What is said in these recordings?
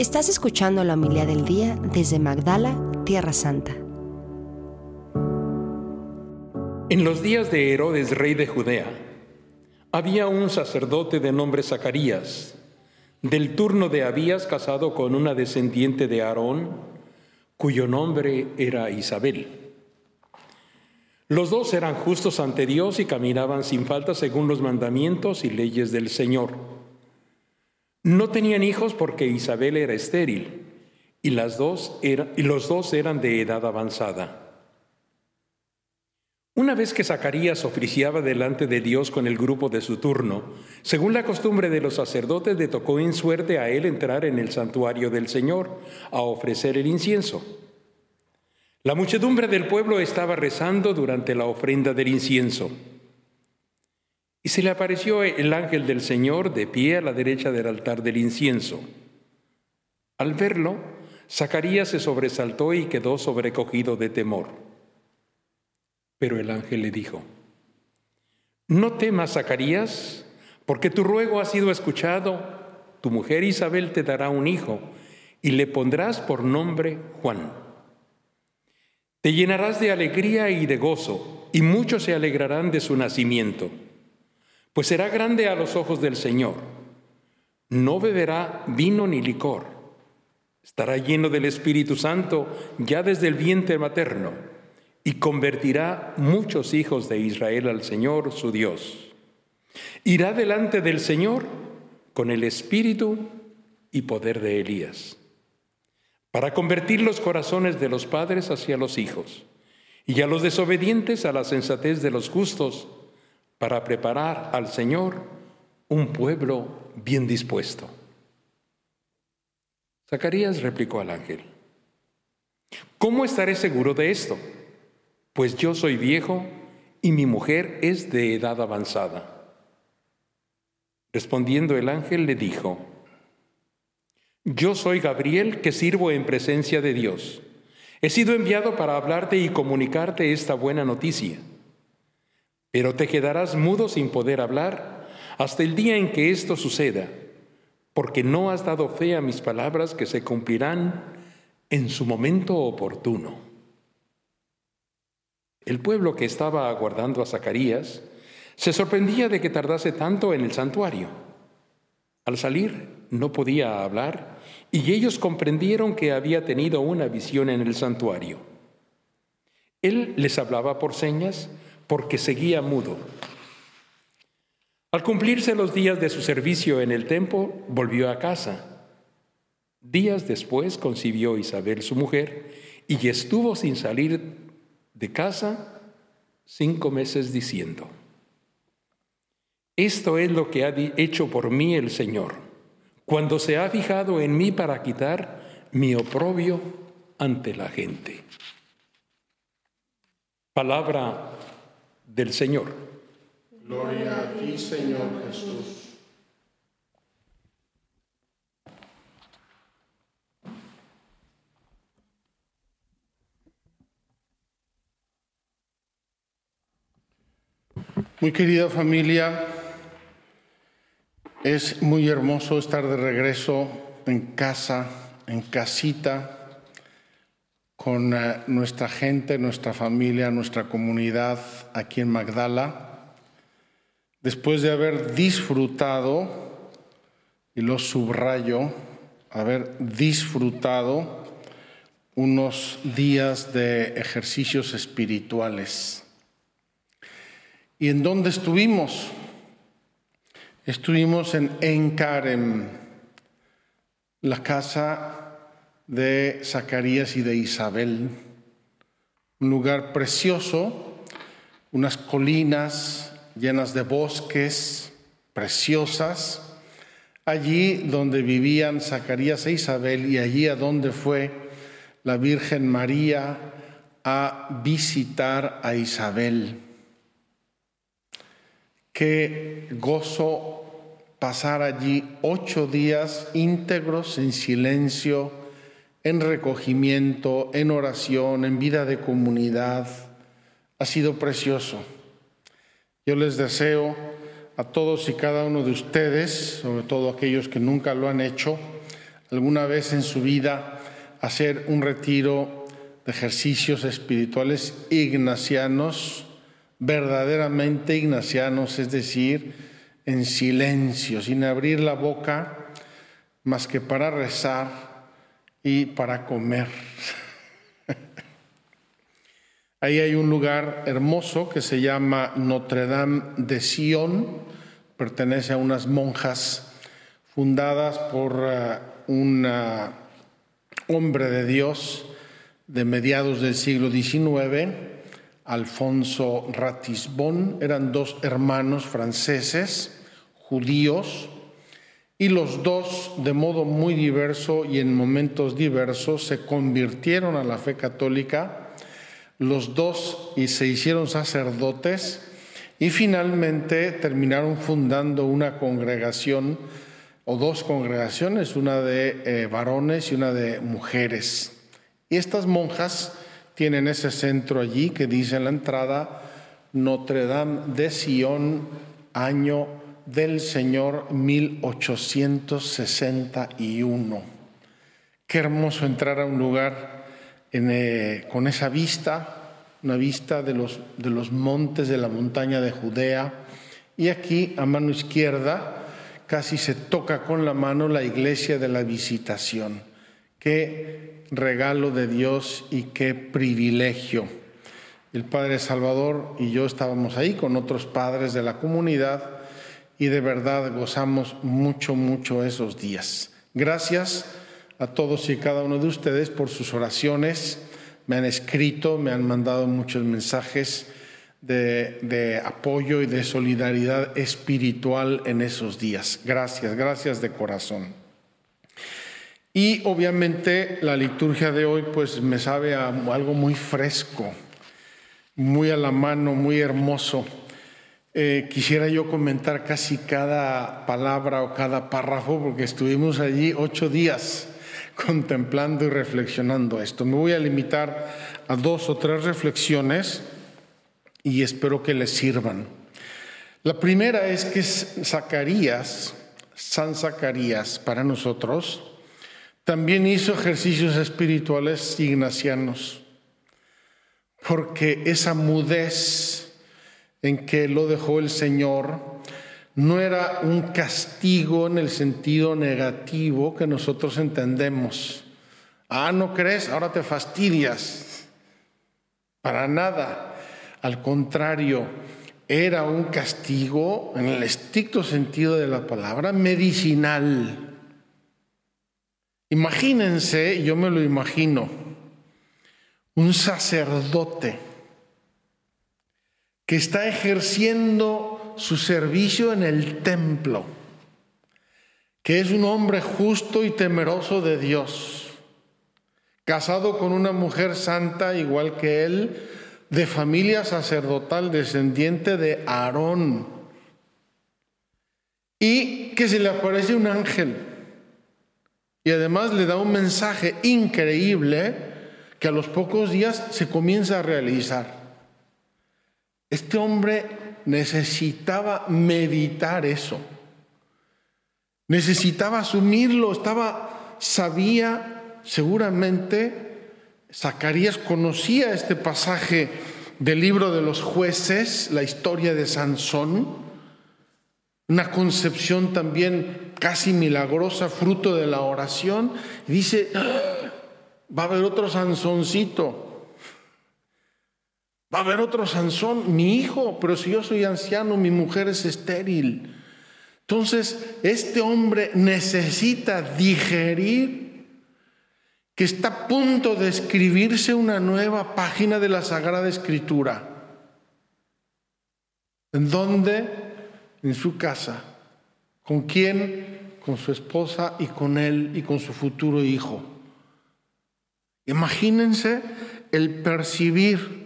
Estás escuchando la humildad del día desde Magdala, Tierra Santa. En los días de Herodes, rey de Judea, había un sacerdote de nombre Zacarías, del turno de Abías casado con una descendiente de Aarón, cuyo nombre era Isabel. Los dos eran justos ante Dios y caminaban sin falta según los mandamientos y leyes del Señor. No tenían hijos porque Isabel era estéril y, las dos y los dos eran de edad avanzada. Una vez que Zacarías oficiaba delante de Dios con el grupo de su turno, según la costumbre de los sacerdotes, le tocó en suerte a él entrar en el santuario del Señor a ofrecer el incienso. La muchedumbre del pueblo estaba rezando durante la ofrenda del incienso. Y se le apareció el ángel del Señor de pie a la derecha del altar del incienso. Al verlo, Zacarías se sobresaltó y quedó sobrecogido de temor. Pero el ángel le dijo, No temas, Zacarías, porque tu ruego ha sido escuchado. Tu mujer Isabel te dará un hijo y le pondrás por nombre Juan. Te llenarás de alegría y de gozo, y muchos se alegrarán de su nacimiento, pues será grande a los ojos del Señor. No beberá vino ni licor. Estará lleno del Espíritu Santo ya desde el vientre materno, y convertirá muchos hijos de Israel al Señor su Dios. Irá delante del Señor con el espíritu y poder de Elías para convertir los corazones de los padres hacia los hijos y a los desobedientes a la sensatez de los justos, para preparar al Señor un pueblo bien dispuesto. Zacarías replicó al ángel, ¿cómo estaré seguro de esto? Pues yo soy viejo y mi mujer es de edad avanzada. Respondiendo el ángel le dijo, yo soy Gabriel que sirvo en presencia de Dios. He sido enviado para hablarte y comunicarte esta buena noticia. Pero te quedarás mudo sin poder hablar hasta el día en que esto suceda, porque no has dado fe a mis palabras que se cumplirán en su momento oportuno. El pueblo que estaba aguardando a Zacarías se sorprendía de que tardase tanto en el santuario. Al salir, no podía hablar y ellos comprendieron que había tenido una visión en el santuario. Él les hablaba por señas porque seguía mudo. Al cumplirse los días de su servicio en el templo, volvió a casa. Días después concibió Isabel su mujer y estuvo sin salir de casa cinco meses diciendo, esto es lo que ha hecho por mí el Señor cuando se ha fijado en mí para quitar mi oprobio ante la gente. Palabra del Señor. Gloria a ti, Señor Jesús. Muy querida familia, es muy hermoso estar de regreso en casa, en casita, con eh, nuestra gente, nuestra familia, nuestra comunidad aquí en Magdala, después de haber disfrutado, y lo subrayo, haber disfrutado unos días de ejercicios espirituales. ¿Y en dónde estuvimos? Estuvimos en Encarem, la casa de Zacarías y de Isabel, un lugar precioso, unas colinas llenas de bosques preciosas, allí donde vivían Zacarías e Isabel y allí a donde fue la Virgen María a visitar a Isabel. Qué gozo pasar allí ocho días íntegros en silencio, en recogimiento, en oración, en vida de comunidad. Ha sido precioso. Yo les deseo a todos y cada uno de ustedes, sobre todo aquellos que nunca lo han hecho, alguna vez en su vida hacer un retiro de ejercicios espirituales ignacianos, verdaderamente ignacianos, es decir, en silencio, sin abrir la boca, más que para rezar y para comer. Ahí hay un lugar hermoso que se llama Notre Dame de Sion, pertenece a unas monjas fundadas por uh, un uh, hombre de Dios de mediados del siglo XIX, Alfonso Ratisbon, eran dos hermanos franceses, judíos, y los dos, de modo muy diverso y en momentos diversos, se convirtieron a la fe católica los dos y se hicieron sacerdotes y finalmente terminaron fundando una congregación o dos congregaciones, una de eh, varones y una de mujeres. Y estas monjas tienen ese centro allí que dice en la entrada Notre Dame de Sion, año del Señor 1861. Qué hermoso entrar a un lugar eh, con esa vista, una vista de los, de los montes de la montaña de Judea. Y aquí, a mano izquierda, casi se toca con la mano la iglesia de la visitación. Qué regalo de Dios y qué privilegio. El Padre Salvador y yo estábamos ahí con otros padres de la comunidad y de verdad gozamos mucho, mucho esos días. Gracias a todos y cada uno de ustedes por sus oraciones. Me han escrito, me han mandado muchos mensajes de, apoyo y de solidaridad espiritual en esos días. Gracias, gracias de corazón. Y obviamente la liturgia de hoy pues me sabe a algo muy fresco, muy a la mano, muy hermoso. Eh, quisiera yo comentar casi cada palabra o cada párrafo porque estuvimos allí ocho días contemplando y reflexionando esto. Me voy a limitar a dos o tres reflexiones y espero que les sirvan. La primera es que Zacarías, San Zacarías para nosotros, también hizo ejercicios espirituales ignacianos, porque esa mudez en que lo dejó el Señor, no era un castigo en el sentido negativo que nosotros entendemos. Ah, ¿no crees? Ahora te fastidias. Para nada. Al contrario, era un castigo, en el estricto sentido de la palabra, medicinal. Imagínense, yo me lo imagino, un sacerdote que está ejerciendo su servicio en el templo, que es un hombre justo y temeroso de Dios, casado con una mujer santa igual que él, de familia sacerdotal, descendiente de Aarón, y que se le aparece un ángel, y además le da un mensaje increíble que a los pocos días se comienza a realizar. Este hombre necesitaba meditar eso. Necesitaba asumirlo, estaba, sabía seguramente, Zacarías conocía este pasaje del libro de los jueces, la historia de Sansón, una concepción también casi milagrosa, fruto de la oración, y dice, ah, va a haber otro Sansoncito, Va a haber otro Sansón, mi hijo, pero si yo soy anciano, mi mujer es estéril. Entonces, este hombre necesita digerir que está a punto de escribirse una nueva página de la Sagrada Escritura. ¿En dónde? En su casa. ¿Con quién? Con su esposa y con él y con su futuro hijo. Imagínense el percibir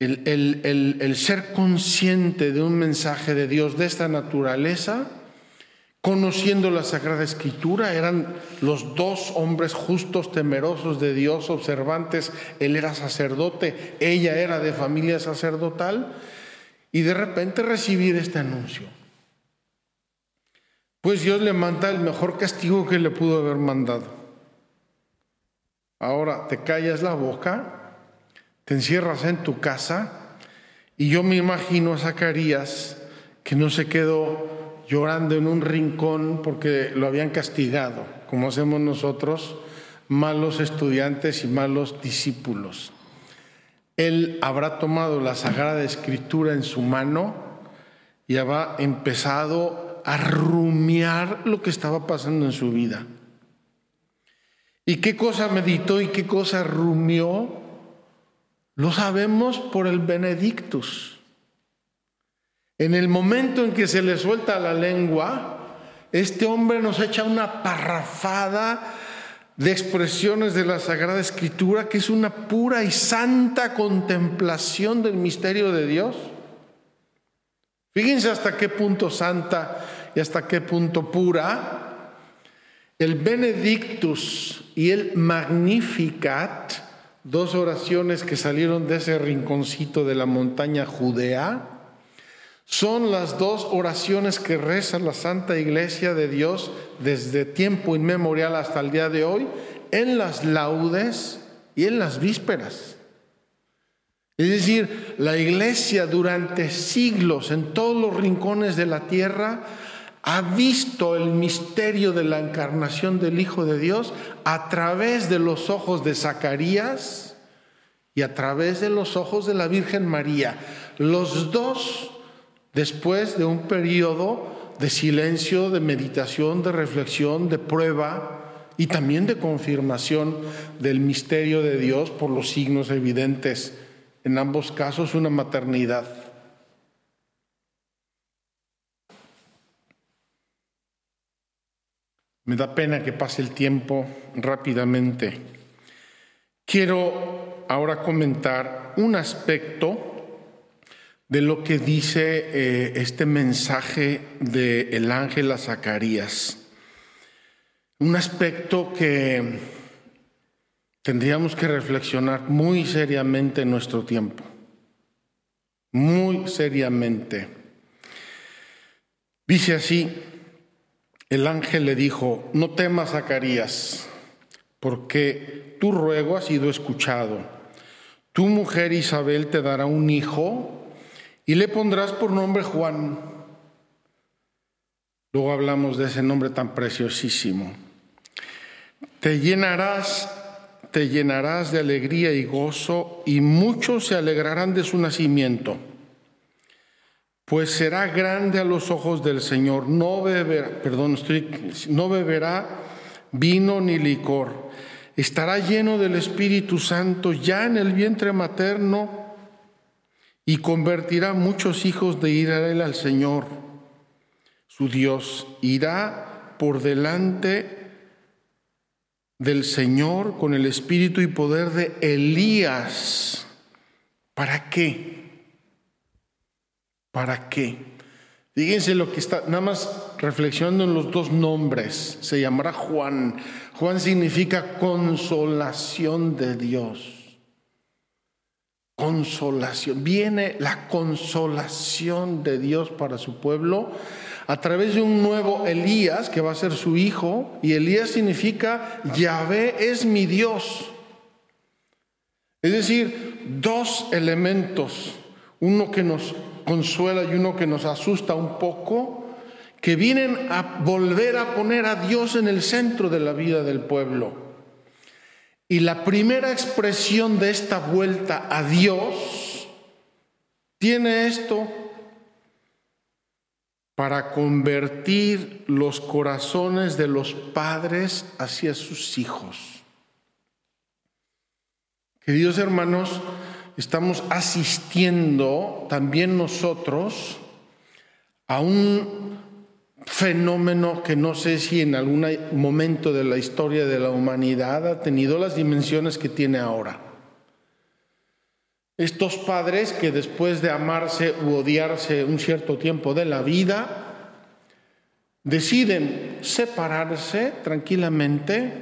el, ser consciente de un mensaje de Dios de esta naturaleza, conociendo la Sagrada Escritura, eran los dos hombres justos, temerosos de Dios, observantes, él era sacerdote, ella era de familia sacerdotal, y de repente recibir este anuncio. pues Dios le manda el mejor castigo que le pudo haber mandado. Ahora te callas la boca, encierras en tu casa y yo me imagino a Zacarías que no se quedó llorando en un rincón porque lo habían castigado, como hacemos nosotros, malos estudiantes y malos discípulos. Él habrá tomado la Sagrada Escritura en su mano y habrá empezado a rumiar lo que estaba pasando en su vida. ¿Y qué cosa meditó y qué cosa rumió? Lo sabemos por el Benedictus. En el momento en que se le suelta la lengua, este hombre nos echa una parrafada de expresiones de la Sagrada Escritura que es una pura y santa contemplación del misterio de Dios. Fíjense hasta qué punto santa y hasta qué punto pura. El Benedictus y el Magnificat, dos oraciones que salieron de ese rinconcito de la montaña Judea, son las dos oraciones que reza la Santa Iglesia de Dios desde tiempo inmemorial hasta el día de hoy, en las laudes y en las vísperas. Es decir, la Iglesia durante siglos en todos los rincones de la tierra ha visto el misterio de la encarnación del Hijo de Dios a través de los ojos de Zacarías y a través de los ojos de la Virgen María. Los dos después de un periodo de silencio, de meditación, de reflexión, de prueba y también de confirmación del misterio de Dios por los signos evidentes, en ambos casos una maternidad. Me da pena que pase el tiempo rápidamente. Quiero ahora comentar un aspecto de lo que dice eh, este mensaje del ángel a Zacarías. Un aspecto que tendríamos que reflexionar muy seriamente en nuestro tiempo. Muy seriamente. Dice así, el ángel le dijo, no temas Zacarías, porque tu ruego ha sido escuchado. Tu mujer Isabel te dará un hijo y le pondrás por nombre Juan. Luego hablamos de ese nombre tan preciosísimo. Te llenarás, te llenarás de alegría y gozo, y muchos se alegrarán de su nacimiento. Pues será grande a los ojos del Señor, no beberá, vino ni licor. Estará lleno del Espíritu Santo ya en el vientre materno y convertirá muchos hijos de Israel al Señor. Su Dios irá por delante del Señor con el espíritu y poder de Elías. ¿Para qué? ¿Para qué? Fíjense lo que está, nada más reflexionando en los dos nombres. Se llamará Juan. Juan significa consolación de Dios consolación. Viene la consolación de Dios para su pueblo a través de un nuevo Elías que va a ser su hijo. Y Elías significa Yahvé es mi Dios. Es decir, dos elementos, uno que nos consuela y uno que nos asusta un poco, que vienen a volver a poner a Dios en el centro de la vida del pueblo. Y la primera expresión de esta vuelta a Dios tiene esto para convertir los corazones de los padres hacia sus hijos. Queridos hermanos, estamos asistiendo también nosotros a un fenómeno que no sé si en algún momento de la historia de la humanidad ha tenido las dimensiones que tiene ahora. Estos padres que después de amarse u odiarse un cierto tiempo de la vida, deciden separarse tranquilamente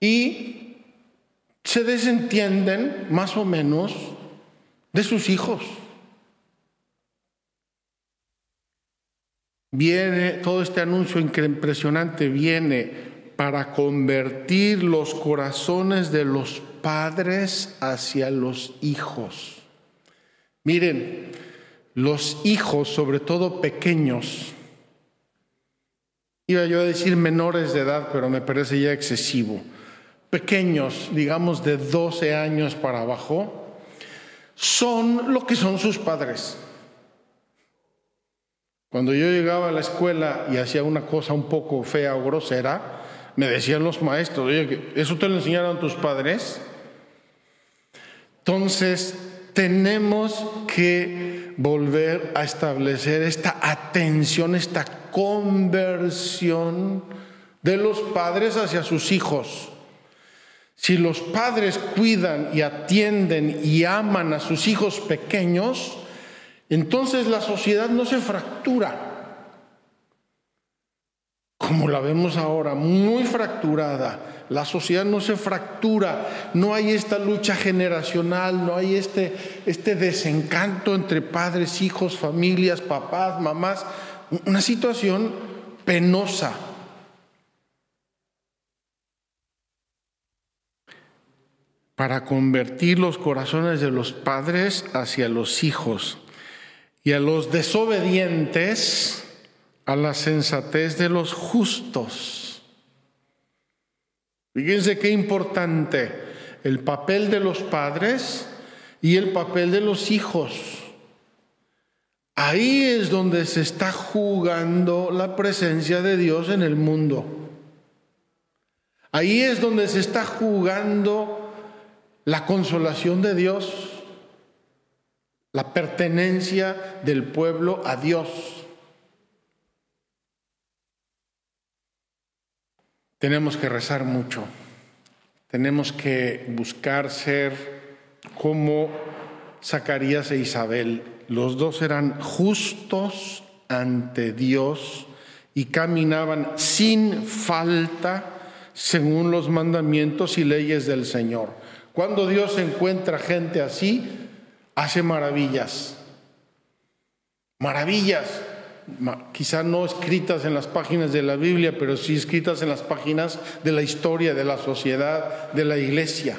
y se desentienden más o menos de sus hijos. Viene, todo este anuncio impresionante viene para convertir los corazones de los padres hacia los hijos. Miren, los hijos, sobre todo pequeños, iba yo a decir menores de edad, pero me parece ya excesivo, pequeños, digamos de 12 años para abajo, son lo que son sus padres. Cuando yo llegaba a la escuela y hacía una cosa un poco fea o grosera, me decían los maestros, oye, ¿eso te lo enseñaron tus padres? Entonces, tenemos que volver a establecer esta atención, esta conversión de los padres hacia sus hijos. Si los padres cuidan y atienden y aman a sus hijos pequeños, entonces la sociedad no se fractura como la vemos ahora, muy fracturada. La sociedad no se fractura, no hay esta lucha generacional, no hay este, este desencanto entre padres, hijos, familias, papás, mamás. Una situación penosa. Para convertir los corazones de los padres hacia los hijos y a los desobedientes a la sensatez de los justos. Fíjense qué importante el papel de los padres y el papel de los hijos. Ahí es donde se está jugando la presencia de Dios en el mundo. Ahí es donde se está jugando la consolación de Dios, la pertenencia del pueblo a Dios. Tenemos que rezar mucho, tenemos que buscar ser como Zacarías e Isabel. Los dos eran justos ante Dios y caminaban sin falta según los mandamientos y leyes del Señor. Cuando Dios encuentra gente así, hace maravillas. Maravillas quizá no escritas en las páginas de la Biblia, pero sí escritas en las páginas de la historia, de la sociedad, de la iglesia.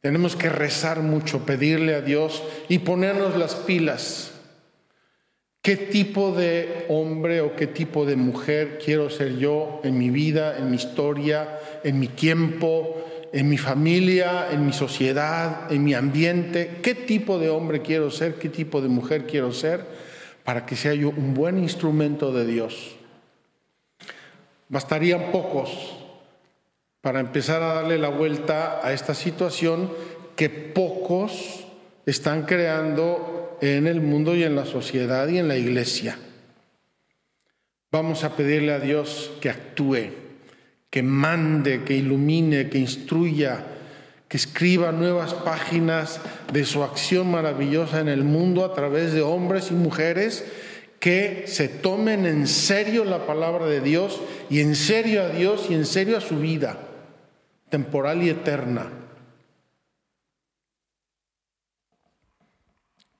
Tenemos que rezar mucho, pedirle a Dios y ponernos las pilas. ¿Qué tipo de hombre o qué tipo de mujer quiero ser yo en mi vida, en mi historia, en mi tiempo, en mi familia, en mi sociedad, en mi ambiente? ¿Qué tipo de hombre quiero ser? ¿Qué tipo de mujer quiero ser? para que sea yo un buen instrumento de Dios. Bastarían pocos para empezar a darle la vuelta a esta situación que pocos están creando en el mundo y en la sociedad y en la iglesia. Vamos a pedirle a Dios que actúe, que mande, que ilumine, que instruya, que escriba nuevas páginas de su acción maravillosa en el mundo a través de hombres y mujeres que se tomen en serio la palabra de Dios y en serio a Dios y en serio a su vida temporal y eterna.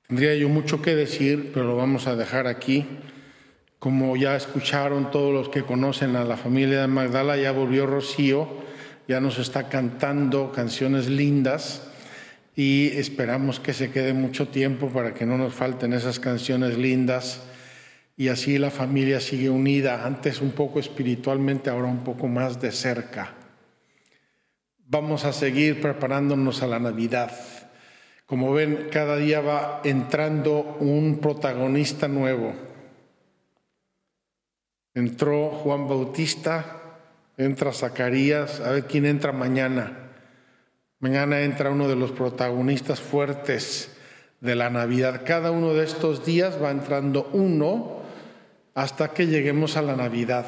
Tendría yo mucho que decir, pero lo vamos a dejar aquí. Como ya escucharon todos los que conocen a la familia de Magdala, ya volvió Rocío ya nos está cantando canciones lindas y esperamos que se quede mucho tiempo para que no nos falten esas canciones lindas y así la familia sigue unida, antes un poco espiritualmente, ahora un poco más de cerca. Vamos a seguir preparándonos a la Navidad. Como ven, cada día va entrando un protagonista nuevo. Entró Juan Bautista, entra Zacarías, a ver quién entra mañana. Mañana entra uno de los protagonistas fuertes de la Navidad. Cada uno de estos días va entrando uno hasta que lleguemos a la Navidad.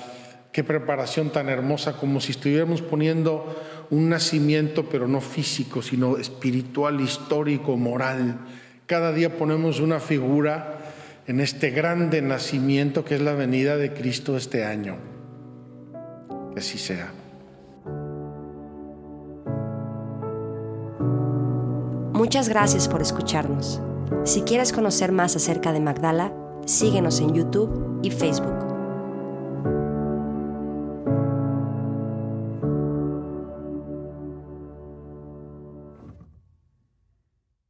Qué preparación tan hermosa, como si estuviéramos poniendo un nacimiento, pero no físico, sino espiritual, histórico, moral. Cada día ponemos una figura en este grande nacimiento que es la venida de Cristo este año. Que así sea. Muchas gracias por escucharnos. Si quieres conocer más acerca de Magdala, Síguenos en YouTube y Facebook.